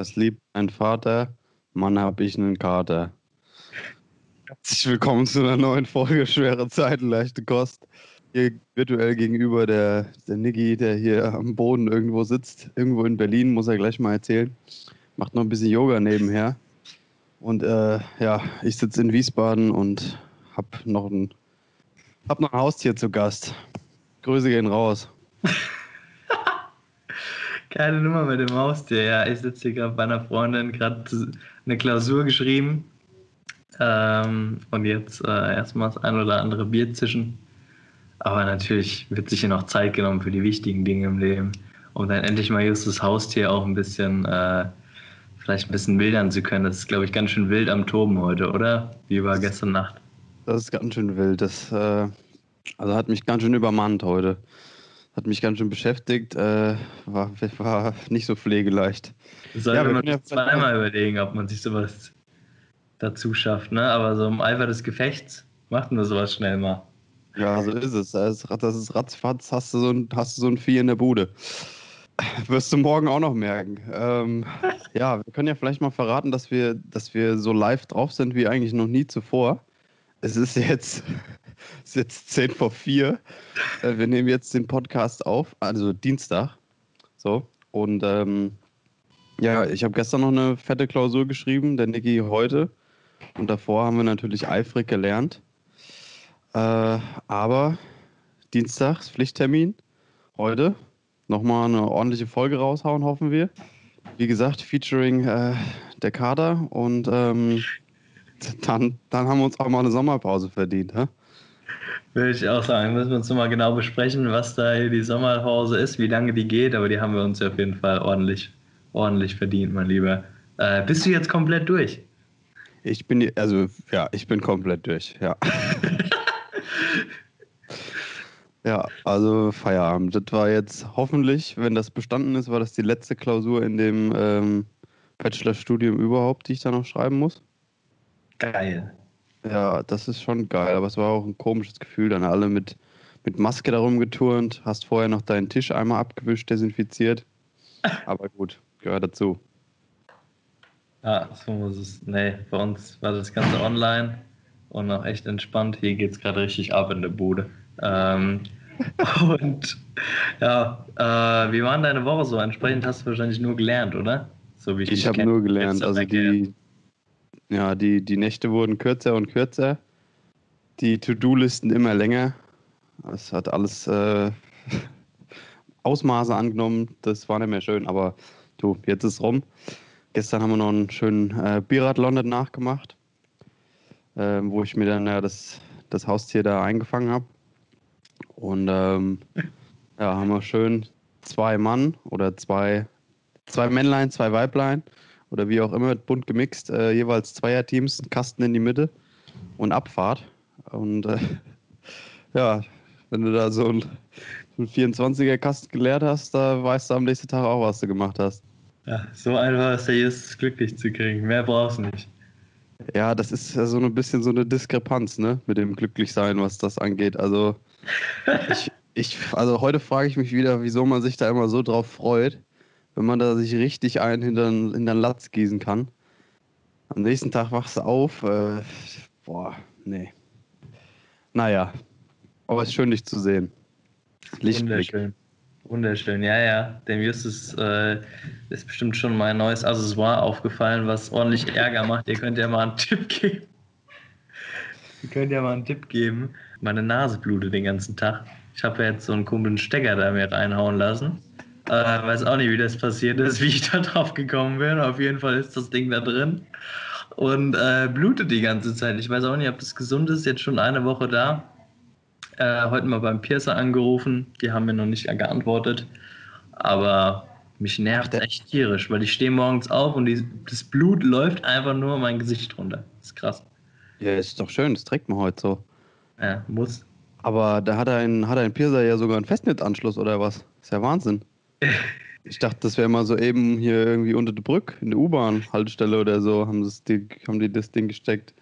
Was liebt ein Vater? Mann, hab ich einen Kater. Herzlich willkommen zu einer neuen Folge Schwere Zeiten, leichte Kost. Hier virtuell gegenüber der, der Niggi, der hier am Boden irgendwo sitzt. Irgendwo in Berlin, muss er gleich mal erzählen. Macht noch ein bisschen Yoga nebenher. Und äh, ja, ich sitze in Wiesbaden und hab noch ein, hab noch ein Haustier zu Gast. Grüße gehen raus. Keine Nummer mit dem Haustier. Ja, ich sitze hier gerade bei einer Freundin, gerade eine Klausur geschrieben. Ähm, und jetzt äh, erstmal das ein oder andere Bier zischen. Aber natürlich wird sich hier noch Zeit genommen für die wichtigen Dinge im Leben, um dann endlich mal just das Haustier auch ein bisschen, äh, vielleicht ein bisschen wildern zu können. Das ist, glaube ich, ganz schön wild am Toben heute, oder? Wie war gestern Nacht? Das ist ganz schön wild. Das äh, also hat mich ganz schön übermannt heute hat mich ganz schön beschäftigt, äh, war, war nicht so pflegeleicht. Sollte ja, man ja zweimal überlegen, ob man sich sowas dazu schafft, ne? Aber so im Eifer des Gefechts macht man sowas schnell mal. Ja, so ist es. Das ist, ratzfatz, hast du, so ein, hast du so ein Vieh in der Bude. Wirst du morgen auch noch merken. Ähm, ja, wir können ja vielleicht mal verraten, dass wir, dass wir so live drauf sind wie eigentlich noch nie zuvor. Es ist jetzt es ist jetzt 10 vor 4. Äh, wir nehmen jetzt den Podcast auf, also Dienstag. So. Und ähm, ja, ich habe gestern noch eine fette Klausur geschrieben, der Niki heute. Und davor haben wir natürlich eifrig gelernt. Äh, aber Dienstags Pflichttermin. Heute nochmal eine ordentliche Folge raushauen, hoffen wir. Wie gesagt, featuring äh, der Kader und ähm, dann, dann haben wir uns auch mal eine Sommerpause verdient. Hä? Würde ich auch sagen, müssen wir uns nochmal genau besprechen, was da hier die Sommerpause ist, wie lange die geht, aber die haben wir uns ja auf jeden Fall ordentlich, ordentlich verdient, mein Lieber. Äh, bist du jetzt komplett durch? Ich bin, also ja, ich bin komplett durch, ja. ja, also Feierabend. Das war jetzt hoffentlich, wenn das bestanden ist, war das die letzte Klausur in dem ähm, Bachelorstudium überhaupt, die ich da noch schreiben muss. Geil. Ja, das ist schon geil, aber es war auch ein komisches Gefühl, dann alle mit, mit Maske darum geturnt, hast vorher noch deinen Tisch einmal abgewischt, desinfiziert. Aber gut, gehört dazu. Ja, so muss es. Nee, bei uns war das Ganze online und auch echt entspannt. Hier geht es gerade richtig ab in der Bude. Ähm, und ja, äh, wie war denn deine Woche so? Entsprechend hast du wahrscheinlich nur gelernt, oder? So wie ich ich habe nur gelernt. Also die, ja, die, die Nächte wurden kürzer und kürzer, die To-Do-Listen immer länger. Es hat alles äh, Ausmaße angenommen, das war nicht mehr schön, aber du, jetzt ist es rum. Gestern haben wir noch einen schönen äh, Biathlon nachgemacht, äh, wo ich mir dann ja, das, das Haustier da eingefangen habe. Und ähm, ja, haben wir schön zwei Mann oder zwei, zwei Männlein, zwei Weiblein oder wie auch immer, bunt gemixt, äh, jeweils Zweierteams, Kasten in die Mitte und Abfahrt. Und äh, ja, wenn du da so ein, so ein 24er-Kasten geleert hast, da weißt du am nächsten Tag auch, was du gemacht hast. Ja, so einfach ist der Justus glücklich zu kriegen. Mehr brauchst du nicht. Ja, das ist ja so ein bisschen so eine Diskrepanz, ne, mit dem Glücklichsein, was das angeht. Also, ich, ich, also heute frage ich mich wieder, wieso man sich da immer so drauf freut wenn man da sich richtig ein hinter, den Latz gießen kann. Am nächsten Tag wachst du auf. Äh, boah, nee. Naja, aber es ist schön, dich zu sehen. Lichtblick. Wunderschön. Wunderschön, ja, ja. Dem Justus äh, ist bestimmt schon mein neues Accessoire aufgefallen, was ordentlich Ärger macht. Ihr könnt ja mal einen Tipp geben. Ihr könnt ja mal einen Tipp geben. Meine Nase blutet den ganzen Tag. Ich habe ja jetzt so einen kumpeln Stecker da mir reinhauen lassen. Äh, weiß auch nicht, wie das passiert ist, wie ich da drauf gekommen bin. Auf jeden Fall ist das Ding da drin und äh, blutet die ganze Zeit. Ich weiß auch nicht, ob das gesund ist. Jetzt schon eine Woche da. Äh, heute mal beim Piercer angerufen. Die haben mir noch nicht geantwortet. Aber mich nervt echt tierisch, weil ich stehe morgens auf und die, das Blut läuft einfach nur mein Gesicht runter. Das ist krass. Ja, ist doch schön. Das trägt man heute so. Ja, muss. Aber da hat ein, hat ein Piercer ja sogar einen Festnetzanschluss oder was? Ist ja Wahnsinn. Ich dachte, das wäre mal so eben hier irgendwie unter der Brücke, in der U-Bahn-Haltestelle oder so, haben, die, haben die das Ding gesteckt.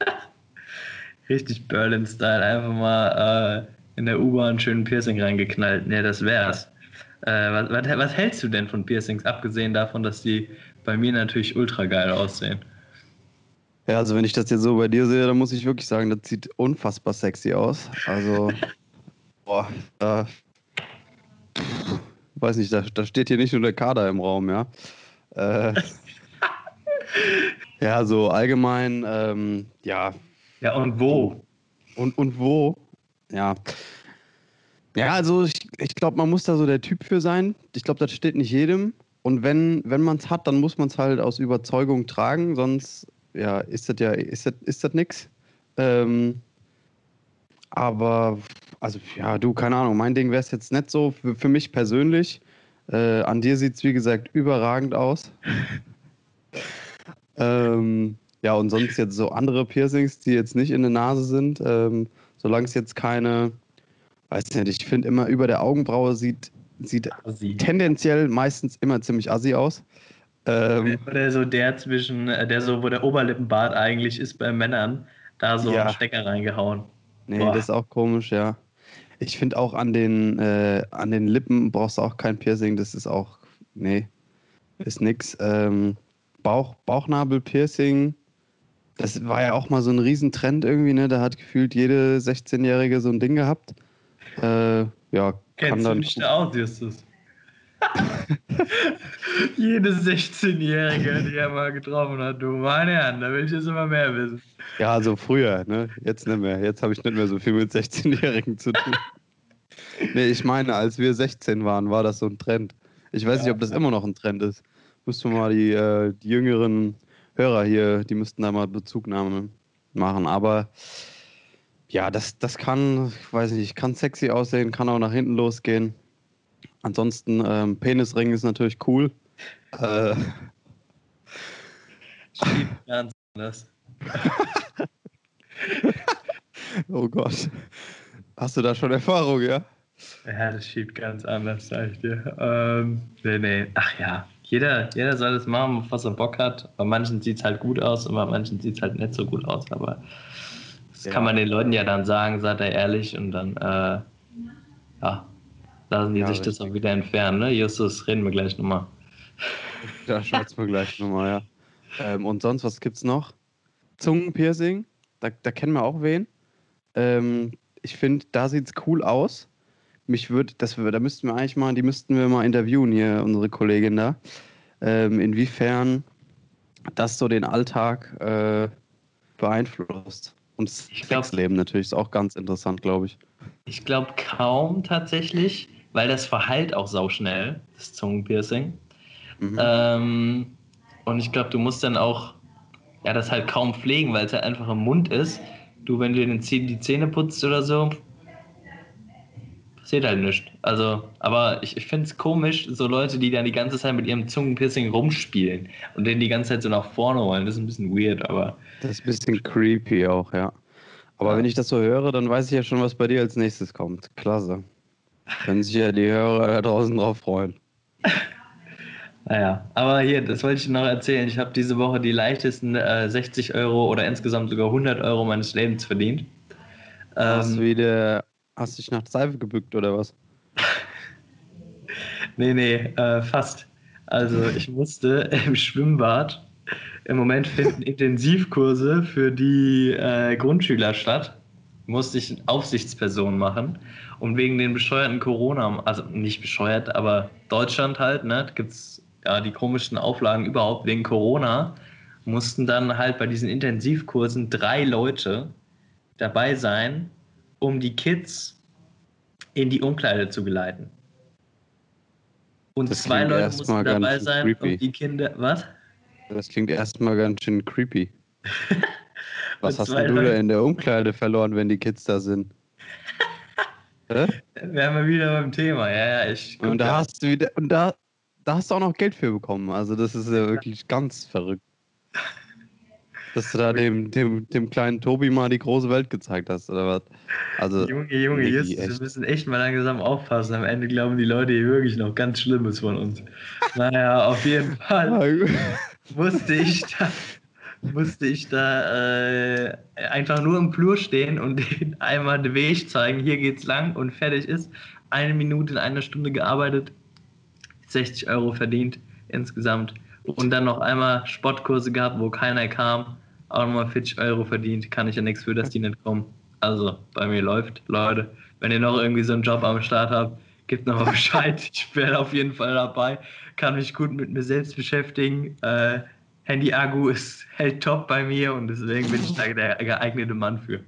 Richtig Berlin-Style, einfach mal äh, in der U-Bahn einen schönen Piercing reingeknallt. Ne, das wär's. Äh, was, was, was, hältst du denn von Piercings, abgesehen davon, dass die bei mir natürlich ultra geil aussehen. Ja, also wenn ich das jetzt so bei dir sehe, dann muss ich wirklich sagen, das sieht unfassbar sexy aus. Also, boah, äh, weiß nicht, da, da steht hier nicht nur der Kader im Raum, ja. Äh, ja, so allgemein, ähm, ja. Ja, und wo? Und, und wo? Ja. Ja, also ich, ich glaube, man muss da so der Typ für sein. Ich glaube, das steht nicht jedem. Und wenn, wenn man es hat, dann muss man es halt aus Überzeugung tragen, sonst ja, ist das ja, ist das, ist das nix. Ähm, aber, also ja, du, keine Ahnung, mein Ding wäre es jetzt nicht so für, für mich persönlich. Äh, an dir sieht es, wie gesagt, überragend aus. ähm, ja, und sonst jetzt so andere Piercings, die jetzt nicht in der Nase sind, ähm, solange es jetzt keine, weiß nicht, ich finde immer über der Augenbraue sieht, sieht tendenziell meistens immer ziemlich assi aus. Ähm, Oder so der zwischen, äh, der so, wo der Oberlippenbart eigentlich ist bei Männern, da so ja. einen Stecker reingehauen. Nee, Boah. das ist auch komisch, ja. Ich finde auch an den, äh, an den Lippen brauchst du auch kein Piercing, das ist auch, nee, ist nix. Ähm, Bauch, Bauchnabel-Piercing, das war ja auch mal so ein Riesentrend irgendwie, ne? Da hat gefühlt jede 16-Jährige so ein Ding gehabt. Äh, ja, Kennst kann dann. Du nicht aus, Justus? Jede 16-Jährige, die er mal getroffen hat, du, meine Herren, da will ich jetzt immer mehr wissen. Ja, also früher, ne? Jetzt nicht mehr. Jetzt habe ich nicht mehr so viel mit 16-Jährigen zu tun. nee, ich meine, als wir 16 waren, war das so ein Trend. Ich weiß ja. nicht, ob das immer noch ein Trend ist. Müssten wir mal die, äh, die jüngeren Hörer hier, die müssten da mal Bezugnahme machen. Aber ja, das, das kann, ich weiß nicht, kann sexy aussehen, kann auch nach hinten losgehen. Ansonsten, ähm, Penisring ist natürlich cool. Äh, ganz anders. oh Gott. Hast du da schon Erfahrung, ja? Ja, das schiebt ganz anders, sag ich dir. Ähm, nee, nee. Ach ja, jeder, jeder soll das machen, was er Bock hat. Bei manchen sieht es halt gut aus und bei manchen sieht es halt nicht so gut aus. Aber das ja. kann man den Leuten ja dann sagen, seid er ehrlich und dann, äh, ja, Lassen die ja, sich richtig. das auch wieder entfernen, ne? Justus, reden wir gleich nochmal. Da schwatzen wir gleich nochmal, ja. Ähm, und sonst, was gibt's noch? Zungenpiercing, da, da kennen wir auch wen. Ähm, ich finde, da sieht's cool aus. Mich würde, das, da müssten wir eigentlich mal, die müssten wir mal interviewen hier, unsere Kollegin da. Ähm, inwiefern das so den Alltag äh, beeinflusst. Und das Sexleben natürlich ist auch ganz interessant, glaube ich. Ich glaube kaum tatsächlich weil das verheilt auch sauschnell, das Zungenpiercing. Mhm. Ähm, und ich glaube, du musst dann auch ja, das halt kaum pflegen, weil es halt einfach im Mund ist. Du, wenn du den Zähne, die Zähne putzt oder so, passiert halt nichts. Also, aber ich, ich finde es komisch, so Leute, die dann die ganze Zeit mit ihrem Zungenpiercing rumspielen und den die ganze Zeit so nach vorne wollen. Das ist ein bisschen weird, aber. Das ist ein bisschen creepy auch, ja. Aber ja. wenn ich das so höre, dann weiß ich ja schon, was bei dir als nächstes kommt. Klasse. Können sich ja die Hörer da draußen drauf freuen. Naja, aber hier, das wollte ich noch erzählen. Ich habe diese Woche die leichtesten äh, 60 Euro oder insgesamt sogar 100 Euro meines Lebens verdient. Hast du ähm, wieder, hast dich nach Seife gebückt oder was? nee, nee, äh, fast. Also ich musste im Schwimmbad, im Moment finden Intensivkurse für die äh, Grundschüler statt, musste ich Aufsichtsperson machen. Und wegen den bescheuerten Corona, also nicht bescheuert, aber Deutschland halt, ne, gibt es ja die komischsten Auflagen überhaupt wegen Corona, mussten dann halt bei diesen Intensivkursen drei Leute dabei sein, um die Kids in die Umkleide zu geleiten. Und das zwei Leute mussten dabei sein, creepy. um die Kinder. Was? Das klingt erstmal ganz schön creepy. Was hast du da in der Umkleide verloren, wenn die Kids da sind? Wären wir wieder beim Thema, ja, ja. Ich und da hast du wieder, und da, da hast du auch noch Geld für bekommen. Also das ist ja wirklich ganz verrückt. Dass du da dem, dem, dem kleinen Tobi mal die große Welt gezeigt hast, oder was? Also, Junge, Junge, jetzt, wir müssen echt mal langsam aufpassen. Am Ende glauben die Leute hier wirklich noch ganz Schlimmes von uns. naja, auf jeden Fall wusste ich da, musste ich da äh, einfach nur im Flur stehen und den einmal den Weg zeigen, hier geht's lang und fertig ist. Eine Minute in einer Stunde gearbeitet, 60 Euro verdient insgesamt Und dann noch einmal Sportkurse gehabt, wo keiner kam. Auch nochmal 40 Euro verdient. Kann ich ja nichts für, dass die nicht kommen. Also, bei mir läuft. Leute, wenn ihr noch irgendwie so einen Job am Start habt, gebt nochmal Bescheid. ich werde auf jeden Fall dabei. Kann mich gut mit mir selbst beschäftigen. Äh, Handy-Akku ist hält top bei mir und deswegen bin ich da der geeignete Mann für.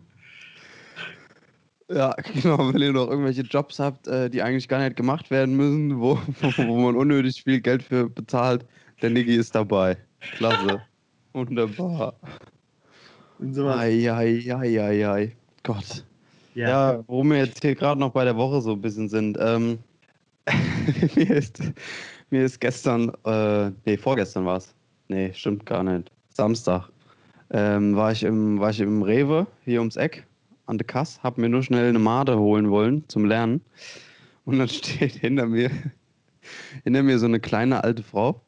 Ja, genau, wenn ihr noch irgendwelche Jobs habt, äh, die eigentlich gar nicht gemacht werden müssen, wo, wo man unnötig viel Geld für bezahlt, der Niggi ist dabei. Klasse. Wunderbar. Eieieiei. Gott. Ja, ja, wo wir jetzt hier gerade noch bei der Woche so ein bisschen sind. Ähm, mir, ist, mir ist gestern, äh, nee, vorgestern war es. Nee, stimmt gar nicht. Samstag ähm, war, ich im, war ich im Rewe hier ums Eck an der Kasse, hab mir nur schnell eine Made holen wollen zum Lernen. Und dann steht hinter mir, hinter mir so eine kleine alte Frau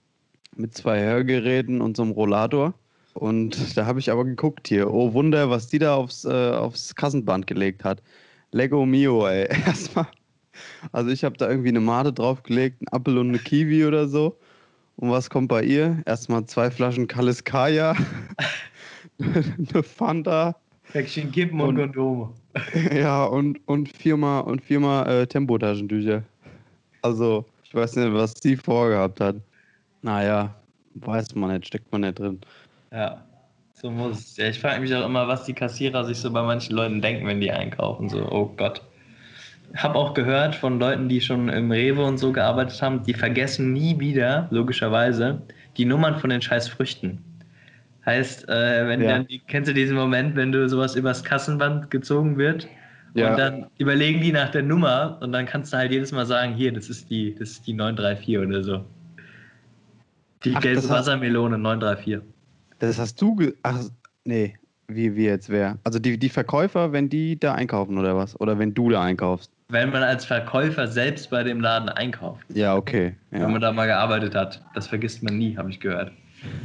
mit zwei Hörgeräten und so einem Rollator. Und da habe ich aber geguckt hier. Oh Wunder, was die da aufs, äh, aufs Kassenband gelegt hat. Lego Mio, ey. Erstmal. Also ich habe da irgendwie eine Made draufgelegt, ein Apfel und eine Kiwi oder so. Und was kommt bei ihr? Erstmal zwei Flaschen Kaliskaya, eine Fanta. Päckchen Kippen und, und Kondome. Ja, und, und viermal, und viermal äh, Tempotaschentücher. Also, ich weiß nicht, was sie vorgehabt hat. Naja, weiß man nicht, steckt man nicht drin. Ja, so muss es. Ja, ich frage mich auch immer, was die Kassierer sich so bei manchen Leuten denken, wenn die einkaufen. So, oh Gott. Habe auch gehört von Leuten, die schon im Rewe und so gearbeitet haben, die vergessen nie wieder, logischerweise, die Nummern von den scheiß Früchten. Heißt, äh, wenn ja. dann, kennst du diesen Moment, wenn du sowas übers Kassenband gezogen wird ja. und dann überlegen die nach der Nummer und dann kannst du halt jedes Mal sagen, hier, das ist die, das ist die 934 oder so. Die Ach, gelbe Wassermelone 934. Das hast du. Ge Ach, nee. Wie, wie jetzt wer? Also die, die Verkäufer, wenn die da einkaufen oder was? Oder wenn du da einkaufst? Wenn man als Verkäufer selbst bei dem Laden einkauft. Ja, okay. Ja. Wenn man da mal gearbeitet hat. Das vergisst man nie, habe ich gehört.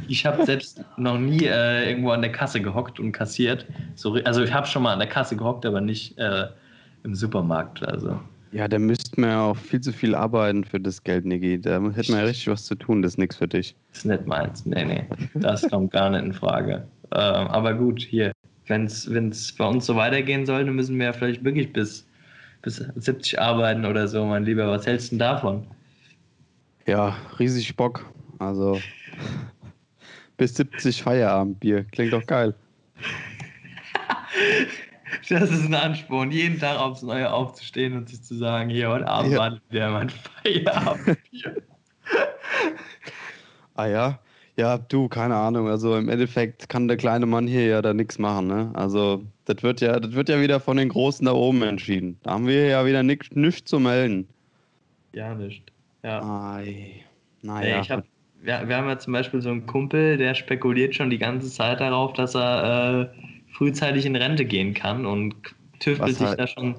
Ich habe selbst noch nie äh, irgendwo an der Kasse gehockt und kassiert. So, also ich habe schon mal an der Kasse gehockt, aber nicht äh, im Supermarkt. Also. Ja, da müsste man ja auch viel zu viel arbeiten für das Geld, Niki. Da hätte man ja richtig was zu tun, das ist nichts für dich. Das ist nicht meins. Nee, nee. Das kommt gar nicht in Frage. Ähm, aber gut, hier. Wenn es bei uns so weitergehen soll, dann müssen wir ja vielleicht wirklich bis, bis 70 arbeiten oder so, mein Lieber. Was hältst du denn davon? Ja, riesig Bock. Also bis 70 Feierabendbier. Klingt doch geil. Das ist ein Ansporn, jeden Tag aufs Neue aufzustehen und sich zu sagen, hier, heute Abend ja. war der mein Feierabend hier. ah ja, ja, du, keine Ahnung. Also im Endeffekt kann der kleine Mann hier ja da nichts machen, ne? Also das wird ja, das wird ja wieder von den Großen da oben entschieden. Da haben wir ja wieder nichts nicht zu melden. Ja, nicht. Ja. Ei. Naja. Ich hab, wir, wir haben ja zum Beispiel so einen Kumpel, der spekuliert schon die ganze Zeit darauf, dass er äh, frühzeitig in Rente gehen kann und tüftelt sich da schon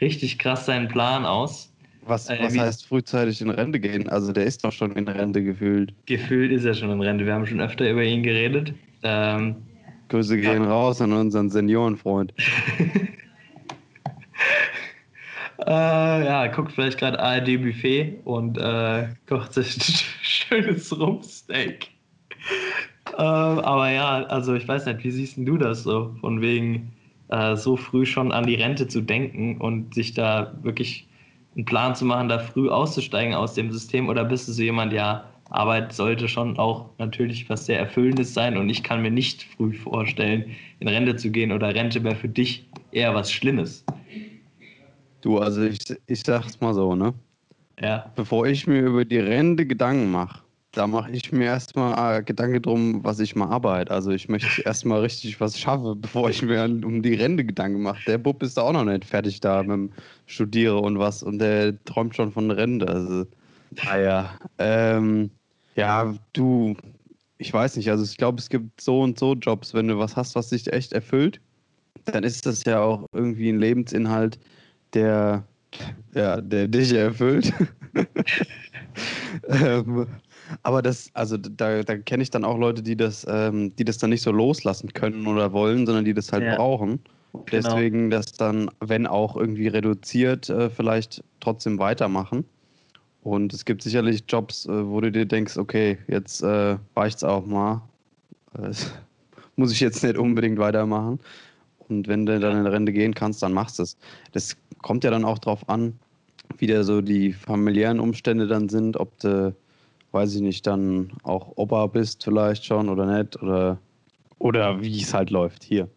richtig krass seinen Plan aus. Was, äh, was heißt frühzeitig in Rente gehen? Also der ist doch schon in Rente gefühlt. Gefühlt ist er schon in Rente. Wir haben schon öfter über ihn geredet. Ähm, Grüße gehen ja. raus an unseren Seniorenfreund. äh, ja, guckt vielleicht gerade ARD Buffet und äh, kocht sich schönes Rumpsteak. Äh, aber ja, also ich weiß nicht, wie siehst du das so? Von wegen äh, so früh schon an die Rente zu denken und sich da wirklich einen Plan zu machen, da früh auszusteigen aus dem System? Oder bist du so jemand, ja, Arbeit sollte schon auch natürlich was sehr Erfüllendes sein und ich kann mir nicht früh vorstellen, in Rente zu gehen oder Rente wäre für dich eher was Schlimmes? Du, also ich, ich sag's mal so, ne? Ja. Bevor ich mir über die Rente Gedanken mache, da mache ich mir erstmal äh, Gedanken drum, was ich mal arbeite. Also ich möchte erstmal richtig was schaffen, bevor ich mir um die Rente Gedanken mache. Der Bub ist da auch noch nicht fertig da mit dem Studiere und was und der träumt schon von Rente. Also, naja. Ähm, ja, du, ich weiß nicht, also ich glaube, es gibt so und so Jobs, wenn du was hast, was dich echt erfüllt, dann ist das ja auch irgendwie ein Lebensinhalt, der, ja, der dich erfüllt. ähm, aber das, also da, da kenne ich dann auch Leute, die das, ähm, die das dann nicht so loslassen können oder wollen, sondern die das halt ja. brauchen. Genau. Deswegen das dann, wenn auch irgendwie reduziert, äh, vielleicht trotzdem weitermachen. Und es gibt sicherlich Jobs, äh, wo du dir denkst, okay, jetzt äh, reicht's auch mal. Äh, muss ich jetzt nicht unbedingt weitermachen. Und wenn du dann in Rente gehen kannst, dann machst du es. Das kommt ja dann auch drauf an, wie da so die familiären Umstände dann sind, ob du, weiß ich nicht, dann auch Opa bist vielleicht schon oder nicht oder, oder wie es halt läuft hier.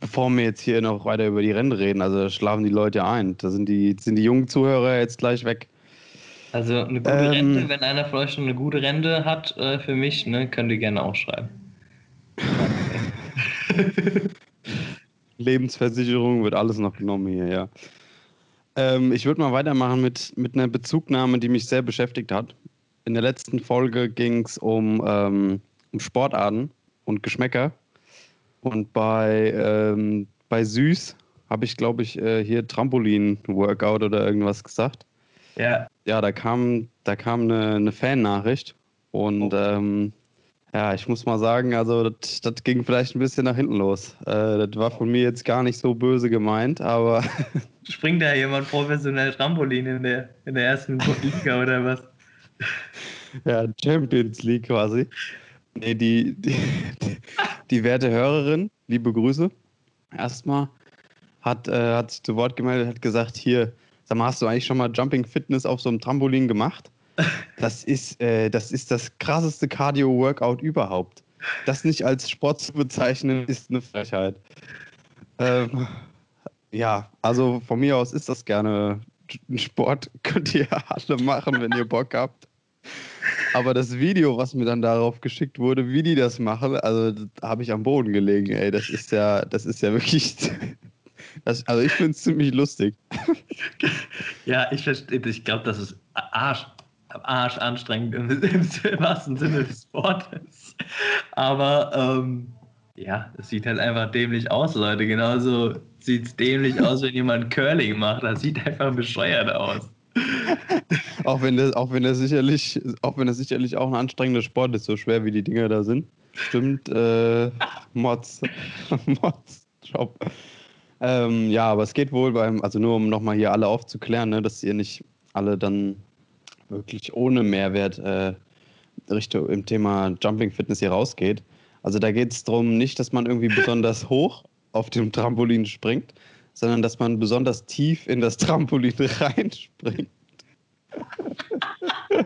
Bevor wir jetzt hier noch weiter über die Rente reden, also da schlafen die Leute ein. Da sind die, sind die jungen Zuhörer jetzt gleich weg. Also eine gute ähm, Rente, wenn einer von euch schon eine gute Rente hat äh, für mich, ne, könnt ihr gerne auch schreiben. Lebensversicherung wird alles noch genommen hier, ja. Ähm, ich würde mal weitermachen mit, mit einer Bezugnahme, die mich sehr beschäftigt hat. In der letzten Folge ging es um, ähm, um Sportarten und Geschmäcker. Und bei, ähm, bei Süß habe ich, glaube ich, äh, hier Trampolin-Workout oder irgendwas gesagt. Ja. Ja, da kam, da kam eine, eine Fan-Nachricht. Und oh. ähm, ja, ich muss mal sagen, also das, das ging vielleicht ein bisschen nach hinten los. Äh, das war von mir jetzt gar nicht so böse gemeint, aber. Springt da jemand professionell Trampolin in der, in der ersten Liga oder was? Ja, Champions League quasi. Nee, die, die, die, die werte Hörerin, liebe Grüße, erstmal, hat, äh, hat sich zu Wort gemeldet, hat gesagt, hier, sag mal, hast du eigentlich schon mal Jumping Fitness auf so einem Trampolin gemacht? Das ist, äh, das ist das krasseste Cardio-Workout überhaupt. Das nicht als Sport zu bezeichnen, ist eine Frechheit. Ähm, ja, also von mir aus ist das gerne ein Sport. Könnt ihr alle machen, wenn ihr Bock habt. Aber das Video, was mir dann darauf geschickt wurde, wie die das machen, also habe ich am Boden gelegen, ey. Das ist ja, das ist ja wirklich. Das, also ich finde es ziemlich lustig. Ja, ich verstehe, ich glaube, das ist Arsch, Arsch anstrengend im, im, wahrsten Sinne des Wortes. Aber ähm, ja, es sieht halt einfach dämlich aus, Leute. Genauso sieht es dämlich aus, wenn jemand Curling macht. Das sieht einfach bescheuert aus. auch wenn das, auch wenn das sicherlich, auch wenn das sicherlich auch ein anstrengender Sport ist, so schwer wie die Dinger da sind. Stimmt, äh, Mods. Mods Job. Ähm, ja, aber es geht wohl beim, also nur um nochmal hier alle aufzuklären, ne, dass ihr nicht alle dann wirklich ohne Mehrwert äh, Richtung im Thema Jumping Fitness hier rausgeht. Also da geht es darum, nicht, dass man irgendwie besonders hoch auf dem Trampolin springt, sondern dass man besonders tief in das Trampolin reinspringt.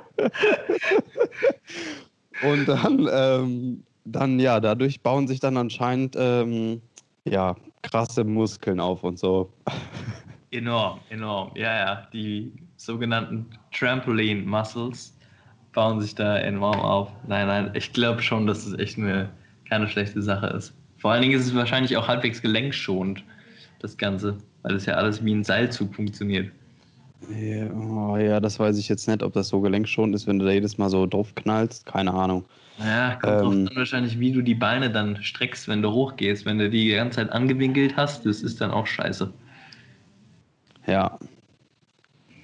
Und dann, ähm, dann, ja, dadurch bauen sich dann anscheinend ähm, ja, krasse Muskeln auf und so. Enorm, enorm. Ja, ja, die sogenannten Trampoline Muscles bauen sich da enorm auf. Nein, nein, ich glaube schon, dass es echt eine, keine schlechte Sache ist. Vor allen Dingen ist es wahrscheinlich auch halbwegs gelenkschonend, das Ganze, weil es ja alles wie ein Seilzug funktioniert. Ja, oh, ja, das weiß ich jetzt nicht, ob das so gelenkschonend ist, wenn du da jedes Mal so drauf knallst. Keine Ahnung. Ja, kommt ähm, drauf wahrscheinlich, wie du die Beine dann streckst, wenn du hochgehst. Wenn du die die ganze Zeit angewinkelt hast, das ist dann auch scheiße. Ja,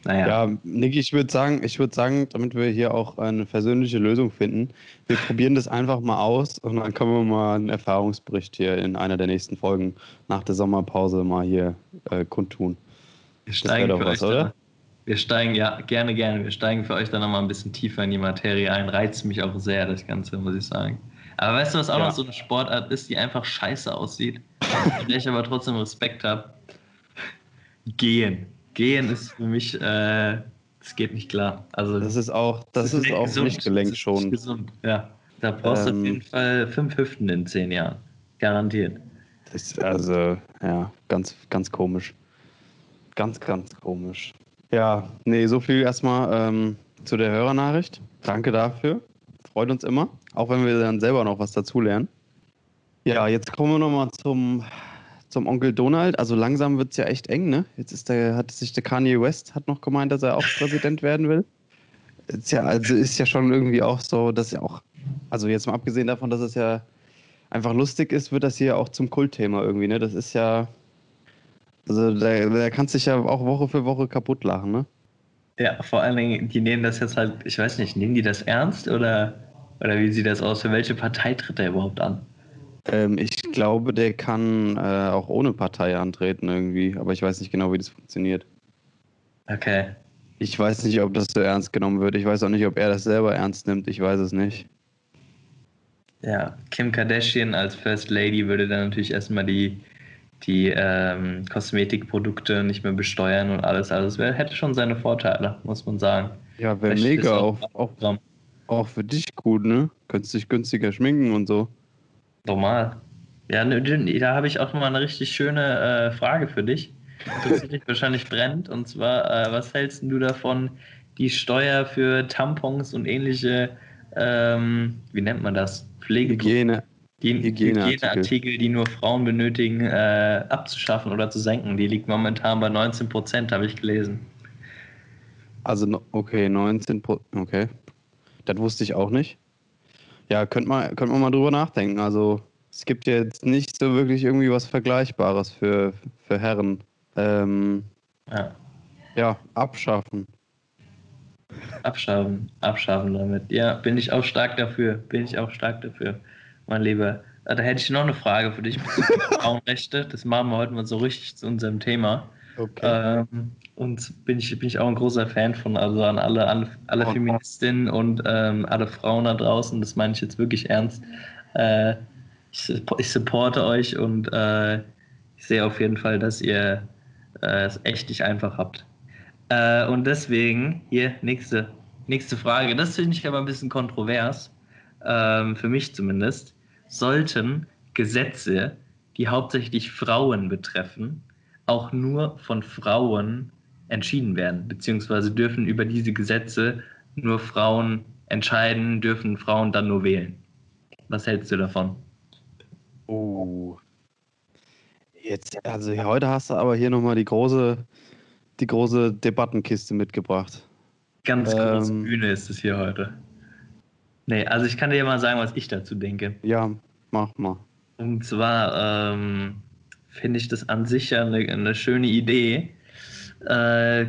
naja. Ja, Nick, ich würde sagen, ich würde sagen, damit wir hier auch eine versöhnliche Lösung finden, wir probieren das einfach mal aus und dann können wir mal einen Erfahrungsbericht hier in einer der nächsten Folgen nach der Sommerpause mal hier äh, kundtun. Wir steigen für was, euch oder? wir steigen, ja, gerne, gerne. Wir steigen für euch dann nochmal ein bisschen tiefer in die Materie ein. Reizt mich auch sehr, das Ganze, muss ich sagen. Aber weißt du, was auch ja. noch so eine Sportart ist, die einfach scheiße aussieht, der ich aber trotzdem Respekt habe? Gehen. Gehen ist für mich, äh, das geht nicht klar. Also, das ist auch, das, ist, ist auch gesund, nicht gelenkschonend. gesund, ja. Da brauchst du auf jeden ähm. Fall fünf Hüften in zehn Jahren. Garantiert. Das ist also, ja, ganz, ganz komisch. Ganz, ganz komisch. Ja, nee, so viel erstmal ähm, zu der Hörernachricht. Danke dafür. Freut uns immer. Auch wenn wir dann selber noch was dazulernen. Ja, jetzt kommen wir nochmal zum zum Onkel Donald. Also langsam wird es ja echt eng, ne? Jetzt ist der, hat sich der Kanye West hat noch gemeint, dass er auch Präsident werden will. Ist ja, also ist ja schon irgendwie auch so, dass ja auch, also jetzt mal abgesehen davon, dass es ja einfach lustig ist, wird das hier auch zum Kultthema irgendwie, ne? Das ist ja, also da, da kannst du dich ja auch Woche für Woche kaputt lachen, ne? Ja, vor allen Dingen, die nehmen das jetzt halt, ich weiß nicht, nehmen die das ernst oder, oder wie sieht das aus? Für welche Partei tritt er überhaupt an? Ähm, ich glaube, der kann äh, auch ohne Partei antreten irgendwie, aber ich weiß nicht genau, wie das funktioniert. Okay. Ich weiß nicht, ob das so ernst genommen wird. Ich weiß auch nicht, ob er das selber ernst nimmt. Ich weiß es nicht. Ja, Kim Kardashian als First Lady würde dann natürlich erstmal die, die ähm, Kosmetikprodukte nicht mehr besteuern und alles. Also es hätte schon seine Vorteile, muss man sagen. Ja, wäre mega. Auch, auch, auch, für dich gut, ne? Könntest dich günstiger schminken und so. Normal. Ja, da habe ich auch mal eine richtig schöne äh, Frage für dich. Interessiert dich wahrscheinlich brennt. Und zwar, äh, was hältst du davon, die Steuer für Tampons und ähnliche, ähm, wie nennt man das? Pflege Hygiene. Hygieneartikel. Hygieneartikel, die nur Frauen benötigen, äh, abzuschaffen oder zu senken. Die liegt momentan bei 19 Prozent, habe ich gelesen. Also, okay, 19 Prozent, okay. Das wusste ich auch nicht. Ja, könnte man, könnte man mal drüber nachdenken. Also, es gibt jetzt nicht so wirklich irgendwie was Vergleichbares für, für Herren. Ähm, ja. ja, abschaffen. Abschaffen, abschaffen damit. Ja, bin ich auch stark dafür. Bin ich auch stark dafür, mein Lieber. Äh, da hätte ich noch eine Frage für dich Frauenrechte. Das machen wir heute mal so richtig zu unserem Thema. Okay. Ähm, und bin ich, bin ich auch ein großer Fan von, also an alle, alle, alle Feministinnen und ähm, alle Frauen da draußen, das meine ich jetzt wirklich ernst. Äh, ich, ich supporte euch und äh, ich sehe auf jeden Fall, dass ihr äh, es echt nicht einfach habt. Äh, und deswegen, hier, nächste, nächste Frage. Das finde ich aber ein bisschen kontrovers, ähm, für mich zumindest. Sollten Gesetze, die hauptsächlich Frauen betreffen, auch nur von Frauen entschieden werden, beziehungsweise dürfen über diese Gesetze nur Frauen entscheiden, dürfen Frauen dann nur wählen. Was hältst du davon? Oh. Jetzt, also heute hast du aber hier nochmal die große, die große Debattenkiste mitgebracht. Ganz große ähm, Bühne ist es hier heute. Nee, also ich kann dir ja mal sagen, was ich dazu denke. Ja, mach mal. Und zwar ähm, finde ich das an sich ja eine, eine schöne Idee. Äh,